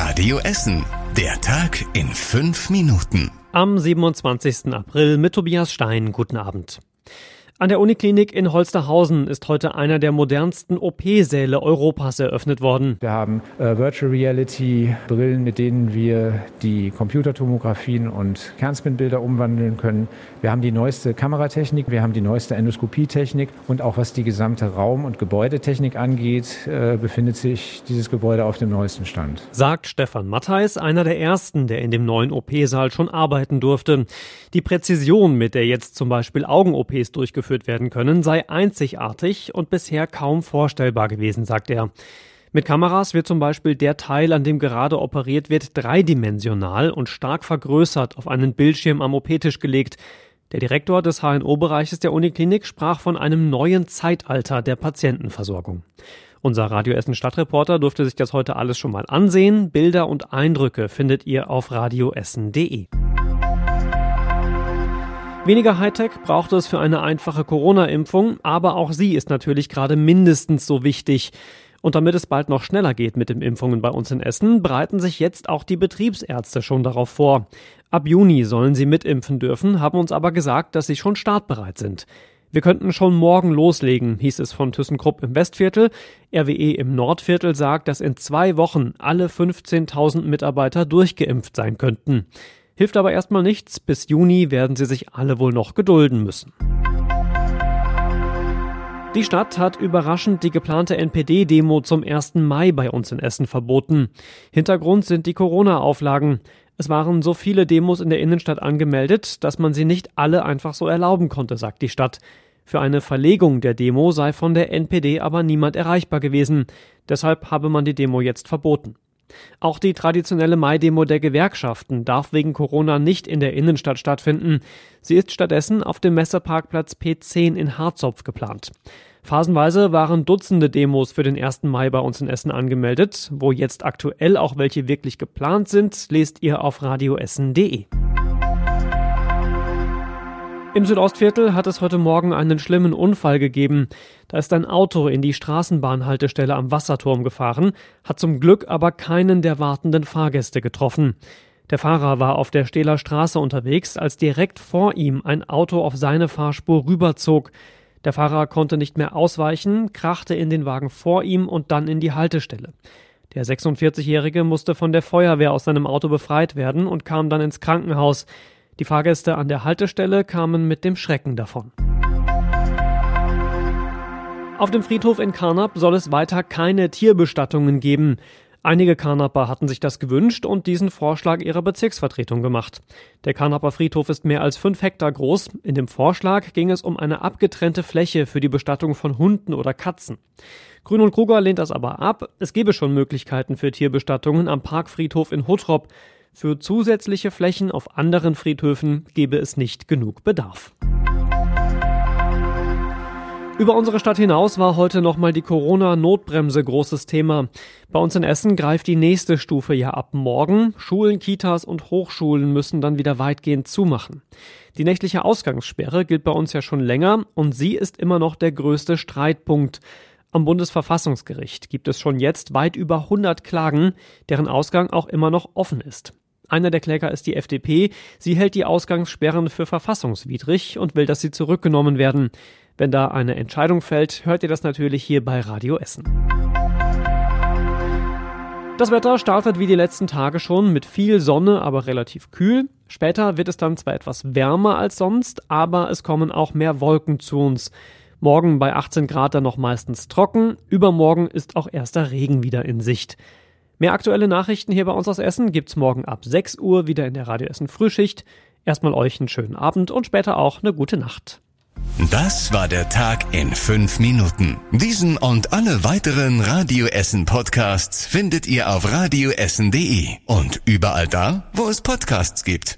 Radio Essen. Der Tag in fünf Minuten. Am 27. April mit Tobias Stein. Guten Abend. An der Uniklinik in Holsterhausen ist heute einer der modernsten OP-Säle Europas eröffnet worden. Wir haben äh, Virtual Reality Brillen, mit denen wir die Computertomographien und Kernspinbilder umwandeln können. Wir haben die neueste Kameratechnik, wir haben die neueste Endoskopietechnik und auch was die gesamte Raum- und Gebäudetechnik angeht, äh, befindet sich dieses Gebäude auf dem neuesten Stand. Sagt Stefan Mattheis, einer der ersten, der in dem neuen OP-Saal schon arbeiten durfte. Die Präzision, mit der jetzt zum Beispiel Augen-OPs durchgeführt durchgeführt werden können, sei einzigartig und bisher kaum vorstellbar gewesen, sagt er. Mit Kameras wird zum Beispiel der Teil, an dem gerade operiert wird, dreidimensional und stark vergrößert auf einen Bildschirm am OP-Tisch gelegt. Der Direktor des HNO-Bereiches der Uniklinik sprach von einem neuen Zeitalter der Patientenversorgung. Unser Radio Essen Stadtreporter durfte sich das heute alles schon mal ansehen. Bilder und Eindrücke findet ihr auf radioessen.de. Weniger Hightech braucht es für eine einfache Corona-Impfung, aber auch sie ist natürlich gerade mindestens so wichtig. Und damit es bald noch schneller geht mit den Impfungen bei uns in Essen, bereiten sich jetzt auch die Betriebsärzte schon darauf vor. Ab Juni sollen sie mitimpfen dürfen, haben uns aber gesagt, dass sie schon startbereit sind. Wir könnten schon morgen loslegen, hieß es von ThyssenKrupp im Westviertel. RWE im Nordviertel sagt, dass in zwei Wochen alle 15.000 Mitarbeiter durchgeimpft sein könnten. Hilft aber erstmal nichts, bis Juni werden sie sich alle wohl noch gedulden müssen. Die Stadt hat überraschend die geplante NPD-Demo zum 1. Mai bei uns in Essen verboten. Hintergrund sind die Corona-Auflagen. Es waren so viele Demos in der Innenstadt angemeldet, dass man sie nicht alle einfach so erlauben konnte, sagt die Stadt. Für eine Verlegung der Demo sei von der NPD aber niemand erreichbar gewesen. Deshalb habe man die Demo jetzt verboten. Auch die traditionelle Mai-Demo der Gewerkschaften darf wegen Corona nicht in der Innenstadt stattfinden. Sie ist stattdessen auf dem Messeparkplatz P10 in Harzopf geplant. Phasenweise waren Dutzende Demos für den 1. Mai bei uns in Essen angemeldet. Wo jetzt aktuell auch welche wirklich geplant sind, lest ihr auf radioessen.de. Im Südostviertel hat es heute Morgen einen schlimmen Unfall gegeben. Da ist ein Auto in die Straßenbahnhaltestelle am Wasserturm gefahren, hat zum Glück aber keinen der wartenden Fahrgäste getroffen. Der Fahrer war auf der Stehler Straße unterwegs, als direkt vor ihm ein Auto auf seine Fahrspur rüberzog. Der Fahrer konnte nicht mehr ausweichen, krachte in den Wagen vor ihm und dann in die Haltestelle. Der 46-Jährige musste von der Feuerwehr aus seinem Auto befreit werden und kam dann ins Krankenhaus. Die Fahrgäste an der Haltestelle kamen mit dem Schrecken davon. Auf dem Friedhof in Karnap soll es weiter keine Tierbestattungen geben. Einige Karnaper hatten sich das gewünscht und diesen Vorschlag ihrer Bezirksvertretung gemacht. Der Karnaper Friedhof ist mehr als fünf Hektar groß. In dem Vorschlag ging es um eine abgetrennte Fläche für die Bestattung von Hunden oder Katzen. Grün und Kruger lehnt das aber ab. Es gebe schon Möglichkeiten für Tierbestattungen am Parkfriedhof in Huttrop. Für zusätzliche Flächen auf anderen Friedhöfen gebe es nicht genug Bedarf. Über unsere Stadt hinaus war heute nochmal die Corona-Notbremse großes Thema. Bei uns in Essen greift die nächste Stufe ja ab morgen. Schulen, Kitas und Hochschulen müssen dann wieder weitgehend zumachen. Die nächtliche Ausgangssperre gilt bei uns ja schon länger und sie ist immer noch der größte Streitpunkt. Am Bundesverfassungsgericht gibt es schon jetzt weit über 100 Klagen, deren Ausgang auch immer noch offen ist. Einer der Kläger ist die FDP. Sie hält die Ausgangssperren für verfassungswidrig und will, dass sie zurückgenommen werden. Wenn da eine Entscheidung fällt, hört ihr das natürlich hier bei Radio Essen. Das Wetter startet wie die letzten Tage schon mit viel Sonne, aber relativ kühl. Später wird es dann zwar etwas wärmer als sonst, aber es kommen auch mehr Wolken zu uns. Morgen bei 18 Grad dann noch meistens trocken. Übermorgen ist auch erster Regen wieder in Sicht. Mehr aktuelle Nachrichten hier bei uns aus Essen gibt's morgen ab 6 Uhr wieder in der Radio Essen Frühschicht. Erstmal euch einen schönen Abend und später auch eine gute Nacht. Das war der Tag in fünf Minuten. Diesen und alle weiteren Radio Essen Podcasts findet ihr auf radioessen.de und überall da, wo es Podcasts gibt.